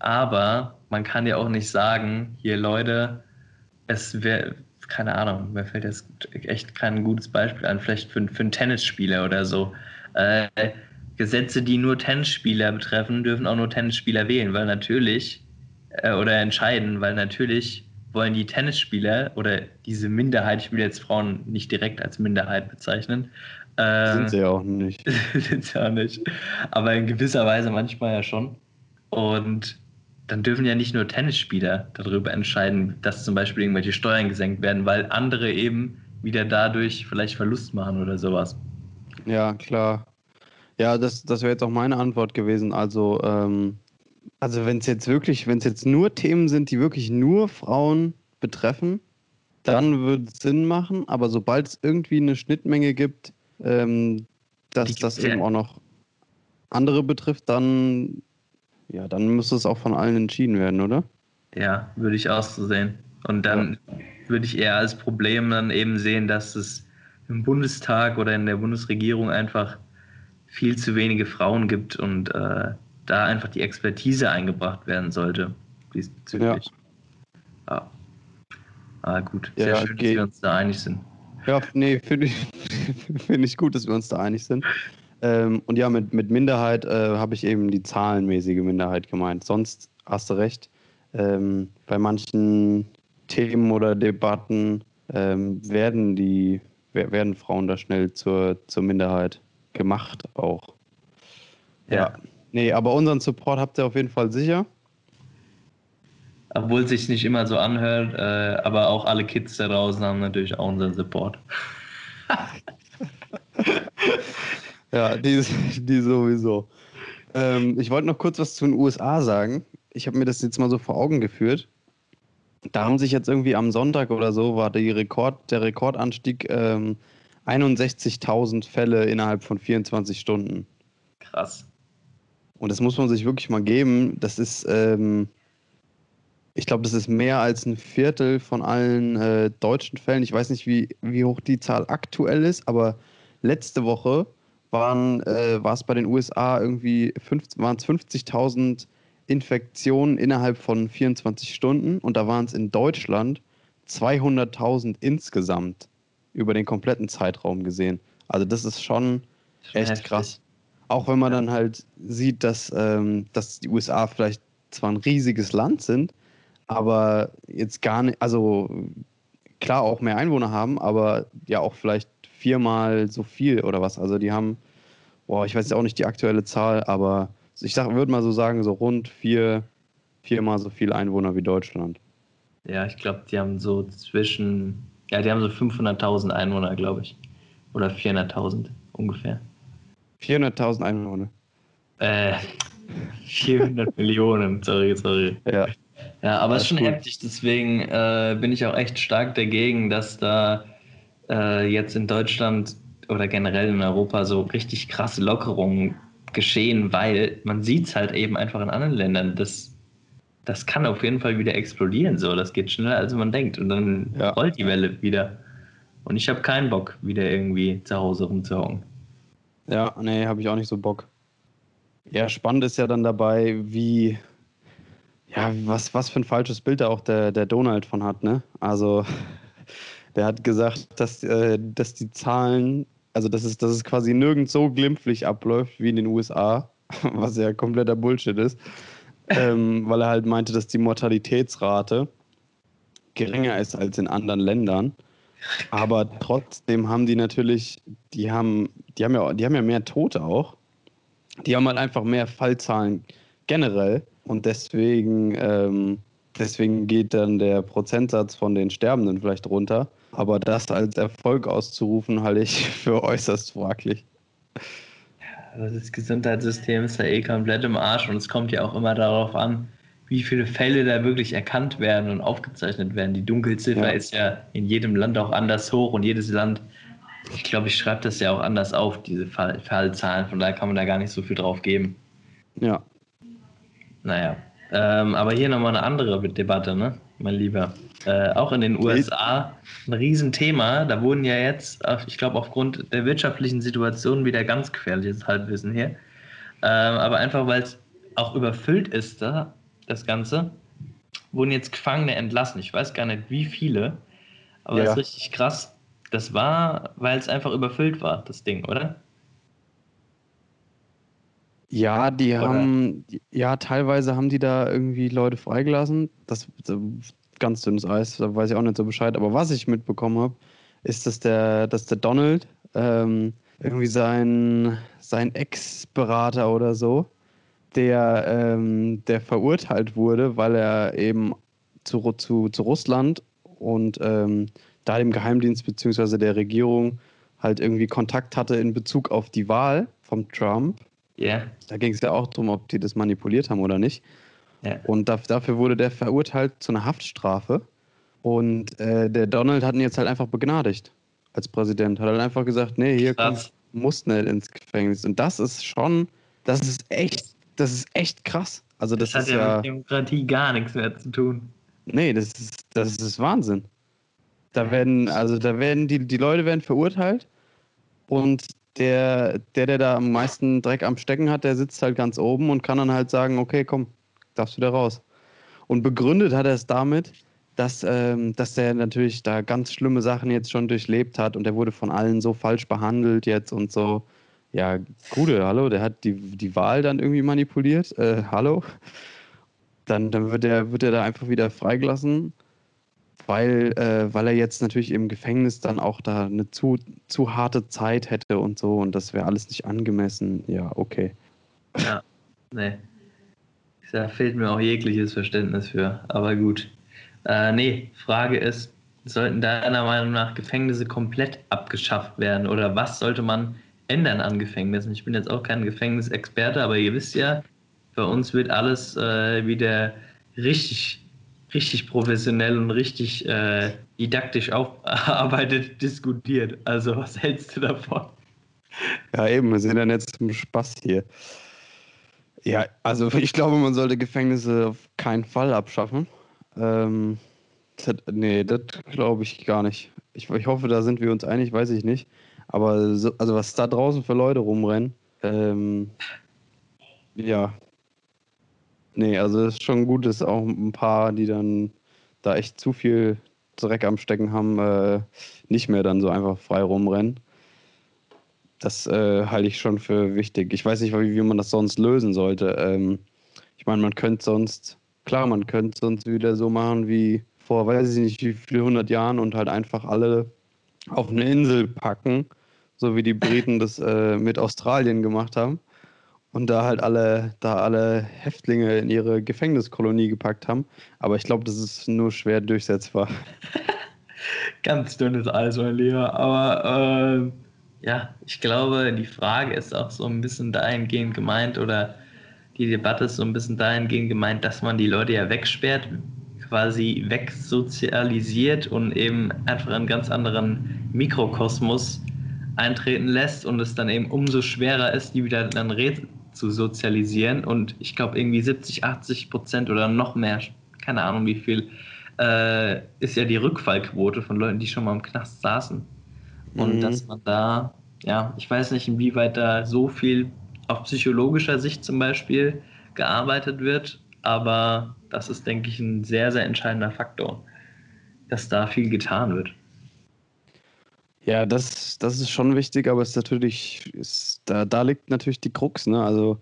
aber man kann ja auch nicht sagen, hier Leute, es wäre, keine Ahnung, mir fällt jetzt echt kein gutes Beispiel an, vielleicht für, für einen Tennisspieler oder so. Äh, Gesetze, die nur Tennisspieler betreffen, dürfen auch nur Tennisspieler wählen, weil natürlich, äh, oder entscheiden, weil natürlich wollen die Tennisspieler oder diese Minderheit, ich will jetzt Frauen nicht direkt als Minderheit bezeichnen. Äh, sind sie ja auch nicht. sind sie auch nicht. Aber in gewisser Weise manchmal ja schon. Und dann dürfen ja nicht nur Tennisspieler darüber entscheiden, dass zum Beispiel irgendwelche Steuern gesenkt werden, weil andere eben wieder dadurch vielleicht Verlust machen oder sowas. Ja, klar. Ja, das, das wäre jetzt auch meine Antwort gewesen. Also, ähm, also wenn es jetzt wirklich, wenn es jetzt nur Themen sind, die wirklich nur Frauen betreffen, dann würde es Sinn machen. Aber sobald es irgendwie eine Schnittmenge gibt, ähm, dass das eben auch noch andere betrifft, dann, ja, dann müsste es auch von allen entschieden werden, oder? Ja, würde ich auch so sehen. Und dann ja. würde ich eher als Problem dann eben sehen, dass es im Bundestag oder in der Bundesregierung einfach viel zu wenige Frauen gibt und äh, da einfach die Expertise eingebracht werden sollte diesbezüglich. Ja. ja. Ah, gut. Sehr ja, schön, dass wir uns da einig sind. Ja, nee, finde ich, find ich gut, dass wir uns da einig sind. Ähm, und ja, mit, mit Minderheit äh, habe ich eben die zahlenmäßige Minderheit gemeint. Sonst hast du recht. Ähm, bei manchen Themen oder Debatten ähm, werden die werden Frauen da schnell zur, zur Minderheit gemacht auch. Ja. ja. Nee, aber unseren Support habt ihr auf jeden Fall sicher. Obwohl es sich nicht immer so anhört, äh, aber auch alle Kids da draußen haben natürlich auch unseren Support. ja, die, die sowieso. Ähm, ich wollte noch kurz was zu den USA sagen. Ich habe mir das jetzt mal so vor Augen geführt. Da haben sich jetzt irgendwie am Sonntag oder so war Rekord, der Rekordanstieg ähm, 61.000 Fälle innerhalb von 24 Stunden. Krass. Und das muss man sich wirklich mal geben. Das ist, ähm, ich glaube, das ist mehr als ein Viertel von allen äh, deutschen Fällen. Ich weiß nicht, wie, wie hoch die Zahl aktuell ist, aber letzte Woche waren, äh, war es bei den USA irgendwie waren es 50.000 Infektionen innerhalb von 24 Stunden und da waren es in Deutschland 200.000 insgesamt über den kompletten Zeitraum gesehen. Also das ist schon echt Heftig. krass. Auch wenn man ja. dann halt sieht, dass, ähm, dass die USA vielleicht zwar ein riesiges Land sind, aber jetzt gar nicht, also klar auch mehr Einwohner haben, aber ja auch vielleicht viermal so viel oder was. Also die haben, boah, ich weiß jetzt auch nicht die aktuelle Zahl, aber ich würde mal so sagen, so rund vier, viermal so viel Einwohner wie Deutschland. Ja, ich glaube, die haben so zwischen, ja, die haben so 500.000 Einwohner, glaube ich. Oder 400.000 ungefähr. 400.000 Einwohner. Äh, 400 Millionen, sorry, sorry. Ja. Ja, aber es ist schon heftig, deswegen äh, bin ich auch echt stark dagegen, dass da äh, jetzt in Deutschland oder generell in Europa so richtig krasse Lockerungen geschehen, weil man sieht es halt eben einfach in anderen Ländern. Das, das kann auf jeden Fall wieder explodieren. So, das geht schneller, als man denkt. Und dann ja. rollt die Welle wieder. Und ich habe keinen Bock, wieder irgendwie zu Hause rumzuhauen. Ja, nee, habe ich auch nicht so Bock. Ja, spannend ist ja dann dabei, wie, ja, was, was für ein falsches Bild da auch der, der Donald von hat, ne? Also, der hat gesagt, dass, äh, dass die Zahlen, also dass es, dass es quasi nirgends so glimpflich abläuft wie in den USA, was ja kompletter Bullshit ist, ähm, weil er halt meinte, dass die Mortalitätsrate geringer ist als in anderen Ländern. Aber trotzdem haben die natürlich, die haben, die haben ja, die haben ja mehr Tote auch. Die haben halt einfach mehr Fallzahlen generell und deswegen, ähm, deswegen geht dann der Prozentsatz von den Sterbenden vielleicht runter. Aber das als Erfolg auszurufen, halte ich für äußerst fraglich. Ja, das Gesundheitssystem ist ja eh komplett im Arsch und es kommt ja auch immer darauf an, wie viele Fälle da wirklich erkannt werden und aufgezeichnet werden. Die Dunkelziffer ja. ist ja in jedem Land auch anders hoch und jedes Land, ich glaube, ich schreibe das ja auch anders auf, diese Fall Fallzahlen. Von daher kann man da gar nicht so viel drauf geben. Ja. Naja. Ähm, aber hier nochmal eine andere Debatte, ne, mein Lieber. Äh, auch in den USA ein Riesenthema. Da wurden ja jetzt, ich glaube, aufgrund der wirtschaftlichen Situation wieder ganz gefährliches Halbwissen hier. Ähm, aber einfach, weil es auch überfüllt ist da, das Ganze, wurden jetzt Gefangene entlassen. Ich weiß gar nicht, wie viele, aber ja. das ist richtig krass. Das war, weil es einfach überfüllt war, das Ding, oder? Ja, die oder? haben, ja, teilweise haben die da irgendwie Leute freigelassen. Das, das ganz dünnes Eis, da weiß ich auch nicht so Bescheid. Aber was ich mitbekommen habe, ist, dass der, dass der Donald ähm, irgendwie sein, sein Ex-Berater oder so der, ähm, der verurteilt wurde, weil er eben zu, zu, zu Russland und ähm, da dem Geheimdienst bzw. der Regierung halt irgendwie Kontakt hatte in Bezug auf die Wahl von Trump. Yeah. Da ging es ja auch darum, ob die das manipuliert haben oder nicht. Yeah. Und dafür wurde der verurteilt zu einer Haftstrafe. Und äh, der Donald hat ihn jetzt halt einfach begnadigt als Präsident. Hat halt einfach gesagt, nee, hier musst nicht ins Gefängnis. Und das ist schon, das ist echt das ist echt krass. Also das, das hat ja mit Demokratie gar nichts mehr zu tun. Nee, das ist, das ist Wahnsinn. Da werden, also da werden die, die Leute werden verurteilt und der, der, der da am meisten Dreck am Stecken hat, der sitzt halt ganz oben und kann dann halt sagen, okay, komm, darfst wieder raus. Und begründet hat er es damit, dass, ähm, dass der natürlich da ganz schlimme Sachen jetzt schon durchlebt hat und der wurde von allen so falsch behandelt jetzt und so. Ja, Gude, hallo, der hat die, die Wahl dann irgendwie manipuliert. Äh, hallo. Dann, dann wird, er, wird er da einfach wieder freigelassen, weil, äh, weil er jetzt natürlich im Gefängnis dann auch da eine zu, zu harte Zeit hätte und so und das wäre alles nicht angemessen. Ja, okay. Ja, nee. Da fehlt mir auch jegliches Verständnis für, aber gut. Äh, nee, Frage ist, sollten deiner Meinung nach Gefängnisse komplett abgeschafft werden oder was sollte man ändern an Gefängnissen. Ich bin jetzt auch kein Gefängnisexperte, aber ihr wisst ja, bei uns wird alles äh, wieder richtig, richtig professionell und richtig äh, didaktisch aufarbeitet diskutiert. Also was hältst du davon? Ja, eben, wir sind dann jetzt zum Spaß hier. Ja, also ich glaube, man sollte Gefängnisse auf keinen Fall abschaffen. Ähm, das, nee, das glaube ich gar nicht. Ich, ich hoffe, da sind wir uns einig, weiß ich nicht. Aber so, also was da draußen für Leute rumrennen, ähm, ja. Nee, also es ist schon gut, dass auch ein paar, die dann da echt zu viel Dreck am Stecken haben, äh, nicht mehr dann so einfach frei rumrennen. Das äh, halte ich schon für wichtig. Ich weiß nicht, wie, wie man das sonst lösen sollte. Ähm, Ich meine, man könnte sonst, klar, man könnte sonst wieder so machen wie vor, weiß ich nicht, wie viele hundert Jahren und halt einfach alle auf eine Insel packen, so wie die Briten das äh, mit Australien gemacht haben und da halt alle, da alle Häftlinge in ihre Gefängniskolonie gepackt haben. Aber ich glaube, das ist nur schwer durchsetzbar. Ganz dünnes Eis, mein Lieber. Aber äh, ja, ich glaube, die Frage ist auch so ein bisschen dahingehend gemeint oder die Debatte ist so ein bisschen dahingehend gemeint, dass man die Leute ja wegsperrt, quasi wegsozialisiert und eben einfach einen ganz anderen Mikrokosmos eintreten lässt und es dann eben umso schwerer ist, die wieder dann zu sozialisieren. Und ich glaube, irgendwie 70, 80 Prozent oder noch mehr, keine Ahnung wie viel, äh, ist ja die Rückfallquote von Leuten, die schon mal im Knast saßen. Und mhm. dass man da, ja, ich weiß nicht, inwieweit da so viel auf psychologischer Sicht zum Beispiel gearbeitet wird, aber das ist, denke ich, ein sehr, sehr entscheidender Faktor, dass da viel getan wird. Ja, das, das ist schon wichtig, aber es ist natürlich, ist, da, da liegt natürlich die Krux, ne? Also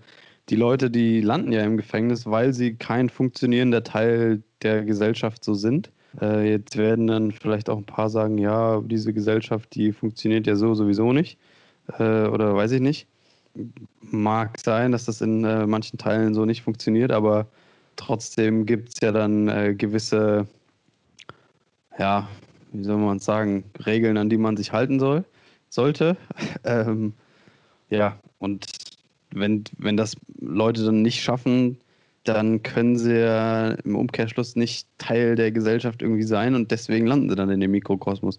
die Leute, die landen ja im Gefängnis, weil sie kein funktionierender Teil der Gesellschaft so sind. Äh, jetzt werden dann vielleicht auch ein paar sagen, ja, diese Gesellschaft, die funktioniert ja so sowieso nicht. Äh, oder weiß ich nicht. Mag sein, dass das in äh, manchen Teilen so nicht funktioniert, aber trotzdem gibt es ja dann äh, gewisse, ja, wie soll man sagen, Regeln, an die man sich halten soll, sollte. ähm, ja, und wenn, wenn das Leute dann nicht schaffen, dann können sie ja im Umkehrschluss nicht Teil der Gesellschaft irgendwie sein und deswegen landen sie dann in dem Mikrokosmos.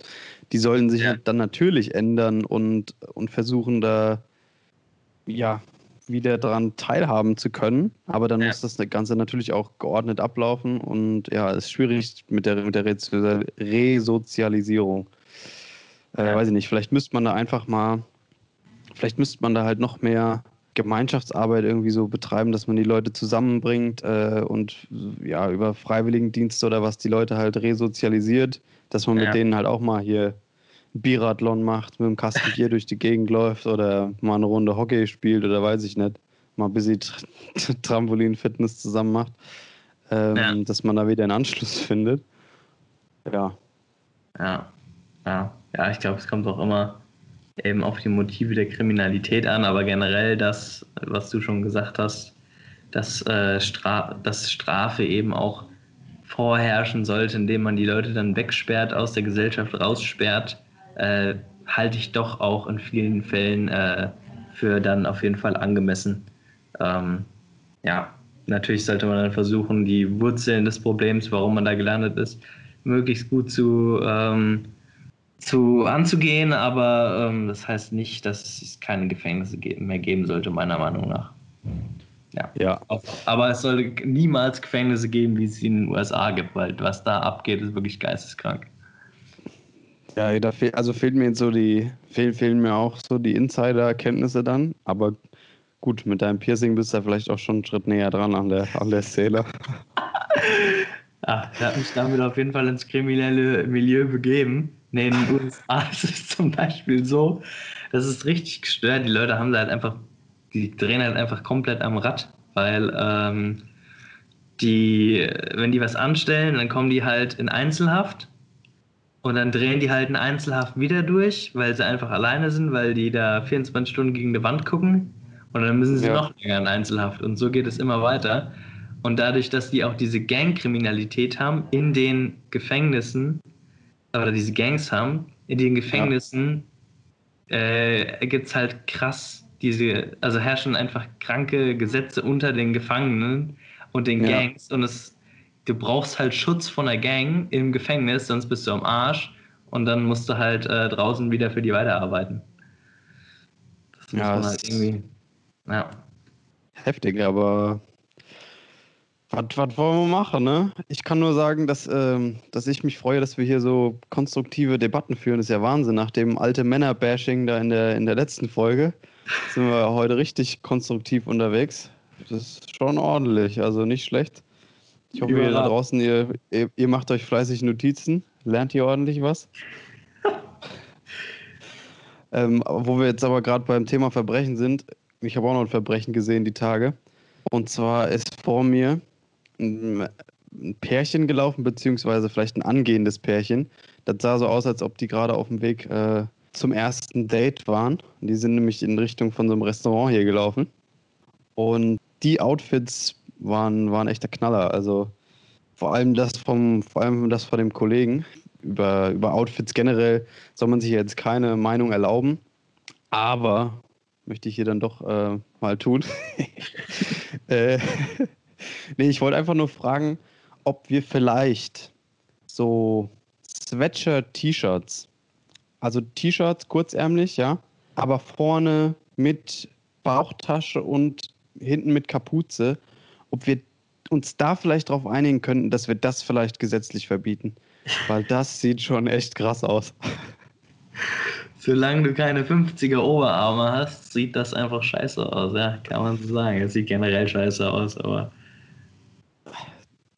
Die sollen sich ja. halt dann natürlich ändern und, und versuchen da ja wieder daran teilhaben zu können. Aber dann ja. muss das Ganze natürlich auch geordnet ablaufen und ja, es ist schwierig mit der, mit der Resozialisierung. Äh, ja. Weiß ich nicht, vielleicht müsste man da einfach mal, vielleicht müsste man da halt noch mehr Gemeinschaftsarbeit irgendwie so betreiben, dass man die Leute zusammenbringt äh, und ja, über Freiwilligendienste oder was die Leute halt resozialisiert, dass man ja. mit denen halt auch mal hier Biathlon macht, mit dem Kasten Bier durch die Gegend läuft oder mal eine Runde Hockey spielt oder weiß ich nicht, mal ein bisschen Trampolin-Fitness zusammen macht, ähm, ja. dass man da wieder einen Anschluss findet. Ja. Ja, ja, ja ich glaube, es kommt auch immer eben auf die Motive der Kriminalität an, aber generell das, was du schon gesagt hast, dass, äh, Stra dass Strafe eben auch vorherrschen sollte, indem man die Leute dann wegsperrt, aus der Gesellschaft raussperrt, äh, halte ich doch auch in vielen Fällen äh, für dann auf jeden Fall angemessen. Ähm, ja, natürlich sollte man dann versuchen, die Wurzeln des Problems, warum man da gelandet ist, möglichst gut zu, ähm, zu anzugehen, aber ähm, das heißt nicht, dass es keine Gefängnisse mehr geben sollte, meiner Meinung nach. Ja. ja. Aber es sollte niemals Gefängnisse geben, wie es in den USA gibt, weil was da abgeht, ist wirklich geisteskrank. Ja, da fehl, also fehlen mir jetzt so die, fehl, fehlen mir auch so die Insider-Kenntnisse dann, aber gut, mit deinem Piercing bist du ja vielleicht auch schon einen Schritt näher dran an der, an der Szene. Ach, ich habe mich damit auf jeden Fall ins kriminelle Milieu begeben. Nee, in den USA ist es zum Beispiel so, das ist richtig gestört. Die Leute haben da halt einfach, die drehen halt einfach komplett am Rad, weil ähm, die, wenn die was anstellen, dann kommen die halt in Einzelhaft und dann drehen die halt in Einzelhaft wieder durch, weil sie einfach alleine sind, weil die da 24 Stunden gegen die Wand gucken. Und dann müssen sie ja. noch länger in Einzelhaft. Und so geht es immer weiter. Und dadurch, dass die auch diese Gangkriminalität haben in den Gefängnissen, oder diese Gangs haben, in den Gefängnissen ja. äh, gibt es halt krass diese, also herrschen einfach kranke Gesetze unter den Gefangenen und den Gangs. Ja. Und es du brauchst halt Schutz von der Gang im Gefängnis, sonst bist du am Arsch und dann musst du halt äh, draußen wieder für die weiterarbeiten. Das ja, muss man halt irgendwie. Ja. Heftig, aber was, was wollen wir machen, ne? Ich kann nur sagen, dass, ähm, dass ich mich freue, dass wir hier so konstruktive Debatten führen. Das ist ja Wahnsinn. Nach dem alte Männer-Bashing da in der, in der letzten Folge sind wir heute richtig konstruktiv unterwegs. Das ist schon ordentlich, also nicht schlecht. Ich hoffe, ihr da draußen, ihr, ihr, ihr, macht euch fleißig Notizen. Lernt ihr ordentlich was? ähm, wo wir jetzt aber gerade beim Thema Verbrechen sind, ich habe auch noch ein Verbrechen gesehen die Tage. Und zwar ist vor mir ein Pärchen gelaufen, beziehungsweise vielleicht ein angehendes Pärchen. Das sah so aus, als ob die gerade auf dem Weg äh, zum ersten Date waren. Die sind nämlich in Richtung von so einem Restaurant hier gelaufen. Und die Outfits waren, waren echter Knaller. Also vor allem das vom, vor allem das von dem Kollegen. Über, über Outfits generell soll man sich jetzt keine Meinung erlauben. Aber möchte ich hier dann doch äh, mal tun. äh, nee, ich wollte einfach nur fragen, ob wir vielleicht so Sweatshirt-T-Shirts, also T-Shirts kurzärmlich, ja, aber vorne mit Bauchtasche und hinten mit Kapuze, ob wir uns da vielleicht darauf einigen könnten, dass wir das vielleicht gesetzlich verbieten. Weil das sieht schon echt krass aus. Solange du keine 50er Oberarme hast, sieht das einfach scheiße aus, ja, kann man so sagen. Es sieht generell scheiße aus, aber.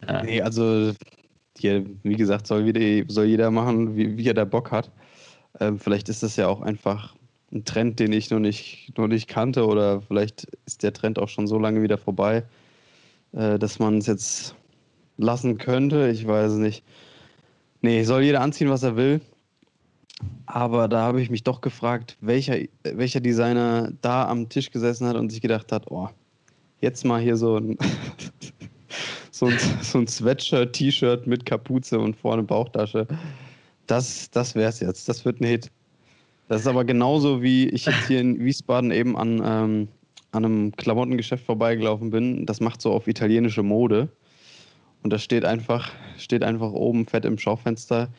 Ja. Nee, also, hier, wie gesagt, soll, wieder, soll jeder machen, wie, wie er da Bock hat. Ähm, vielleicht ist das ja auch einfach ein Trend, den ich noch nicht, noch nicht kannte, oder vielleicht ist der Trend auch schon so lange wieder vorbei, äh, dass man es jetzt lassen könnte. Ich weiß nicht. Nee, soll jeder anziehen, was er will. Aber da habe ich mich doch gefragt, welcher, welcher Designer da am Tisch gesessen hat und sich gedacht hat, oh, jetzt mal hier so ein, so ein, so ein Sweatshirt, T-Shirt mit Kapuze und vorne Bauchtasche. Das, das wäre es jetzt. Das wird ein Hit. Das ist aber genauso, wie ich jetzt hier in Wiesbaden eben an, ähm, an einem Klamottengeschäft vorbeigelaufen bin. Das macht so auf italienische Mode. Und da steht einfach, steht einfach oben fett im Schaufenster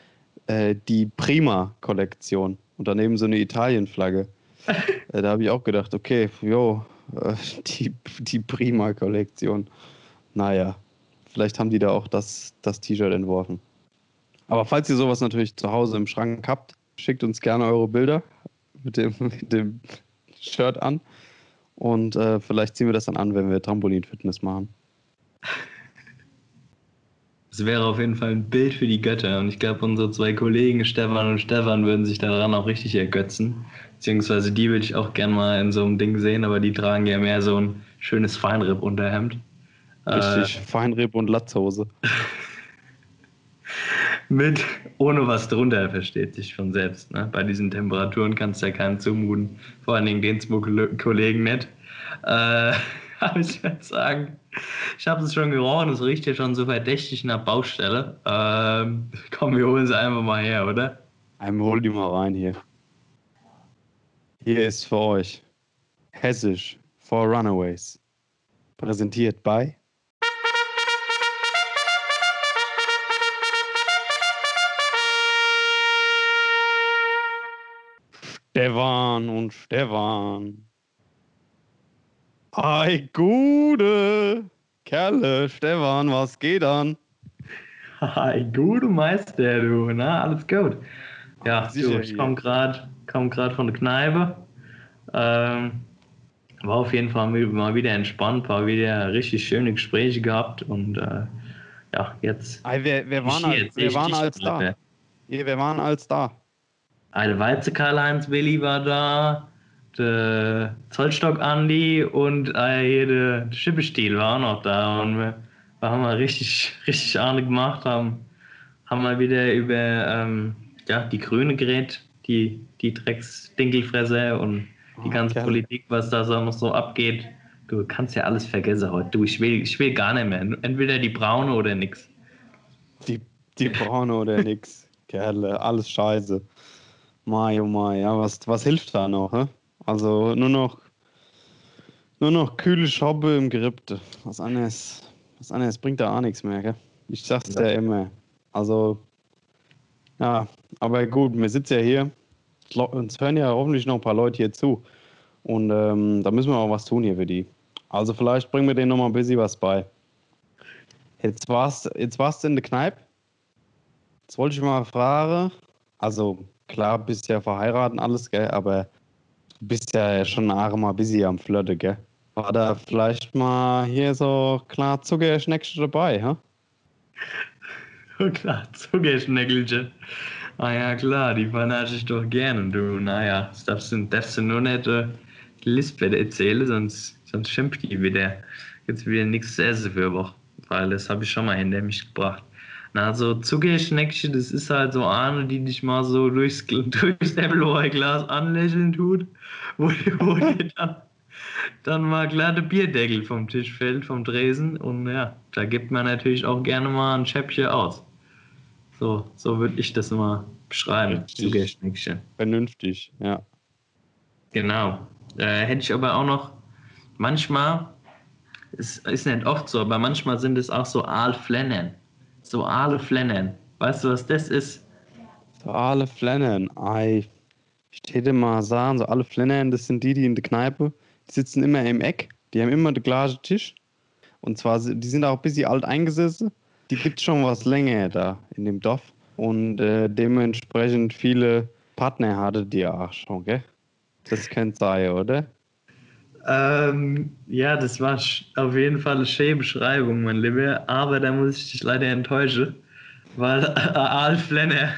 äh, die Prima-Kollektion und daneben so eine Italien-Flagge. äh, da habe ich auch gedacht, okay, jo, äh, die, die Prima-Kollektion. Naja, vielleicht haben die da auch das, das T-Shirt entworfen. Aber falls ihr sowas natürlich zu Hause im Schrank habt, schickt uns gerne eure Bilder mit dem, mit dem Shirt an. Und äh, vielleicht ziehen wir das dann an, wenn wir Trampolin-Fitness machen. Es wäre auf jeden Fall ein Bild für die Götter. Und ich glaube, unsere zwei Kollegen, Stefan und Stefan, würden sich daran auch richtig ergötzen. Beziehungsweise die würde ich auch gerne mal in so einem Ding sehen, aber die tragen ja mehr so ein schönes Feinripp-Unterhemd. Richtig, äh, Feinripp und Latzhose. mit ohne was drunter, versteht sich von selbst. Ne? Bei diesen Temperaturen kannst du ja keinen zumuten. Vor allen Dingen den zwei Kollegen nicht. Äh, aber ich würde sagen, ich habe es schon gerochen, es riecht ja schon so verdächtig nach Baustelle. Ähm, komm, wir holen sie einfach mal her, oder? Einmal hol die mal rein hier. Hier ist für euch Hessisch for Runaways. Präsentiert bei Stefan und Stefan. Hi, gute Kerle, Stefan, was geht an? Hi, gute Meister, du, na, alles gut. Ja, du, ich komme gerade komm von der Kneipe. Ähm, war auf jeden Fall mal wieder entspannt, war wieder richtig schöne Gespräche gehabt und äh, ja, jetzt. Hey, wir, wir waren, als, wir waren als da. Ja, wir waren als da. Eine Weize Karl-Heinz Willi war da, der Zollstock Andi und äh, der Schippestiel war auch noch da. Und wir, wir haben mal richtig, richtig Ahnung gemacht, haben, haben mal wieder über ähm, ja, die Grüne geredet, die, die Drecksdinkelfresse und die oh, ganze okay. Politik, was da so noch so abgeht. Du kannst ja alles vergessen heute. Du, ich will, ich will gar nicht mehr. Entweder die braune oder nix. Die, die braune oder nix. Kerle, alles scheiße. Mai, oh mai, ja, was, was hilft da noch? Hä? Also nur noch, nur noch kühle Schobbe im Gerippte. Was anderes, was anderes bringt da auch nichts mehr. Gell? Ich sag's ja. dir immer. Also, ja, aber gut, wir sitzen ja hier. Uns hören ja hoffentlich noch ein paar Leute hier zu. Und ähm, da müssen wir auch was tun hier für die. Also vielleicht bringen wir denen noch mal ein bisschen was bei. Jetzt warst, jetzt warst du in der Kneipe. Jetzt wollte ich mal fragen, also klar, bist ja verheiratet und alles, gell, aber du bist ja schon ein mal busy am Flirte, gell? War da vielleicht mal hier so klar Zuckerschneckchen dabei, hä? Oh klar, Zuckerschneckelchen. Ah ja, klar, die vernasche ich doch gerne, du. Naja, das darfst du, nur nicht äh, Lisbeth erzählen, sonst, sonst schimpft die wieder. jetzt wieder nichts zu essen für Woche, weil das habe ich schon mal hinter mich gebracht. Na, so Zuckerschneckchen, das ist halt so eine, die dich mal so durchs, durchs Appleboy-Glas anlächeln tut, wo, wo dir dann, dann mal glatte Bierdeckel vom Tisch fällt, vom Dresen. Und ja, da gibt man natürlich auch gerne mal ein Schäppchen aus. So, so würde ich das mal beschreiben, Zuckerschneckchen. Vernünftig, ja. Genau. Äh, hätte ich aber auch noch, manchmal, es ist nicht oft so, aber manchmal sind es auch so Aalflennen. So Aale Flennen. Weißt du, was das ist? So Aale Flennen. Ei. Ich hätte mal sagen, so alle Flennen, das sind die, die in der Kneipe, die sitzen immer im Eck, die haben immer den gleichen Tisch. Und zwar, die sind auch ein bisschen alt eingesessen. Die gibt schon was länger da in dem Dorf. Und äh, dementsprechend viele Partner hatte die auch schon, gell? Das könnte sein, oder? Ähm, ja, das war auf jeden Fall eine schöne Beschreibung, mein Lieber. Aber da muss ich dich leider enttäuschen, weil Alf Lenner,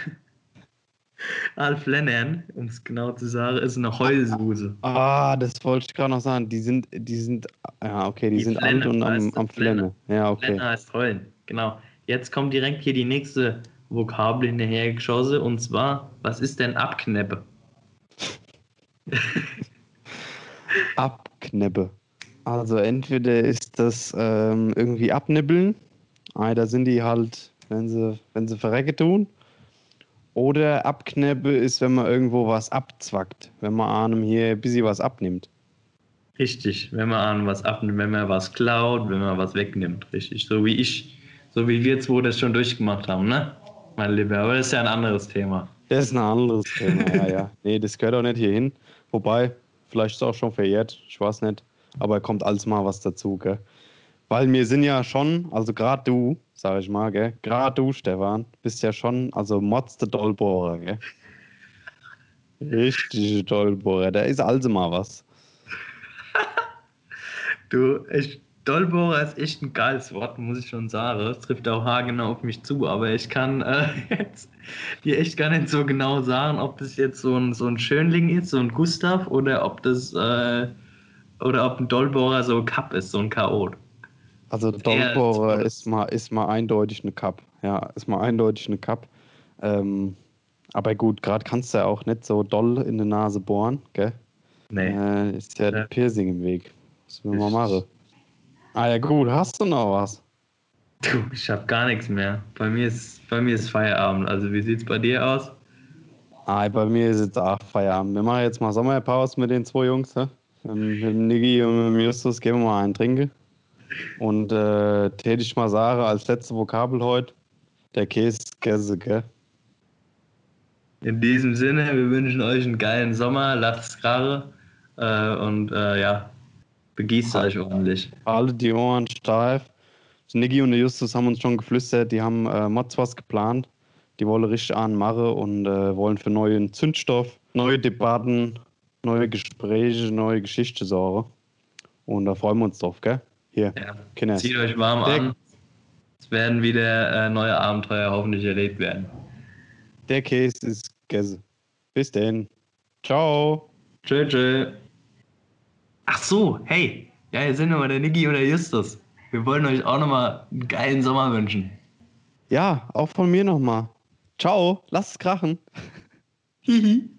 Alf Lennern, um es genau zu sagen, ist eine Heulsuse. Ah, das wollte ich gerade noch sagen. Die sind, die sind, ja, okay, die, die sind alt und am, am Flenne. Ja, okay. Flenne heißt heulen, genau. Jetzt kommt direkt hier die nächste Vokabel hinterher geschossen und zwar, was ist denn Abkneppe? Abkneppe. Also entweder ist das ähm, irgendwie abnibbeln, ah, da sind die halt, wenn sie, wenn sie verrecke tun. Oder Abkneppe ist, wenn man irgendwo was abzwackt, wenn man einem hier ein bisschen was abnimmt. Richtig, wenn man einem was abnimmt, wenn man was klaut, wenn man was wegnimmt, richtig. So wie ich, so wie wir zwei das schon durchgemacht haben, ne? Mein Lieber, aber das ist ja ein anderes Thema. Das ist ein anderes Thema, ja, ja. Nee, das gehört auch nicht hier hin. Wobei, Vielleicht ist es auch schon verjährt, ich weiß nicht. Aber kommt alles mal was dazu, gell? Weil wir sind ja schon, also gerade du, sag ich mal, gell? Gerade du, Stefan, bist ja schon, also der Dollbohrer, gell? Richtige Dollbohrer, da ist also mal was. du, ich, Dollbohrer ist echt ein geiles Wort, muss ich schon sagen. Es trifft auch haargenau auf mich zu, aber ich kann äh, jetzt dir echt gar nicht so genau sagen, ob das jetzt so ein, so ein Schönling ist, so ein Gustav, oder ob das äh, oder ob ein Dollbohrer so ein Cup ist, so ein Chaot. Also Dollbohrer ist mal, ist mal eindeutig eine Cup. Ja, ist mal eindeutig eine Cup. Ähm, aber gut, gerade kannst du ja auch nicht so doll in die Nase bohren, gell? Nee. Äh, ist ja, ja. Piercing im Weg. Was wir mal machen. Ah ja gut, hast du noch was? Du, ich habe gar nichts mehr. Bei mir ist, bei mir ist Feierabend. Also wie sieht es bei dir aus? Ah, bei mir ist jetzt auch Feierabend. Wir machen jetzt mal Sommerpause mit den zwei Jungs. Ja? Mit dem Niggi und mit dem Justus gehen wir mal einen trinken. Und äh, täte ich mal sagen, als letzte Vokabel heute, der Käse Käse, gell? In diesem Sinne, wir wünschen euch einen geilen Sommer, lasst es gerade äh, und äh, ja, Begießt euch ordentlich. Alle die Ohren steif. Niggi und Justus haben uns schon geflüstert, die haben äh, Mods was geplant. Die wollen richtig anmachen und äh, wollen für neuen Zündstoff, neue Debatten, neue Gespräche, neue Geschichte sorgen. Und da freuen wir uns drauf, gell? Hier, ja. Kinder. Zieht euch warm der, an. Es werden wieder äh, neue Abenteuer hoffentlich erlebt werden. Der Case ist gegessen. Bis denn. Ciao. Tschö, tschö. Ach so, hey, ja, hier sind nochmal der Niki und der Justus. Wir wollen euch auch nochmal einen geilen Sommer wünschen. Ja, auch von mir nochmal. Ciao, lasst es krachen. Hihi.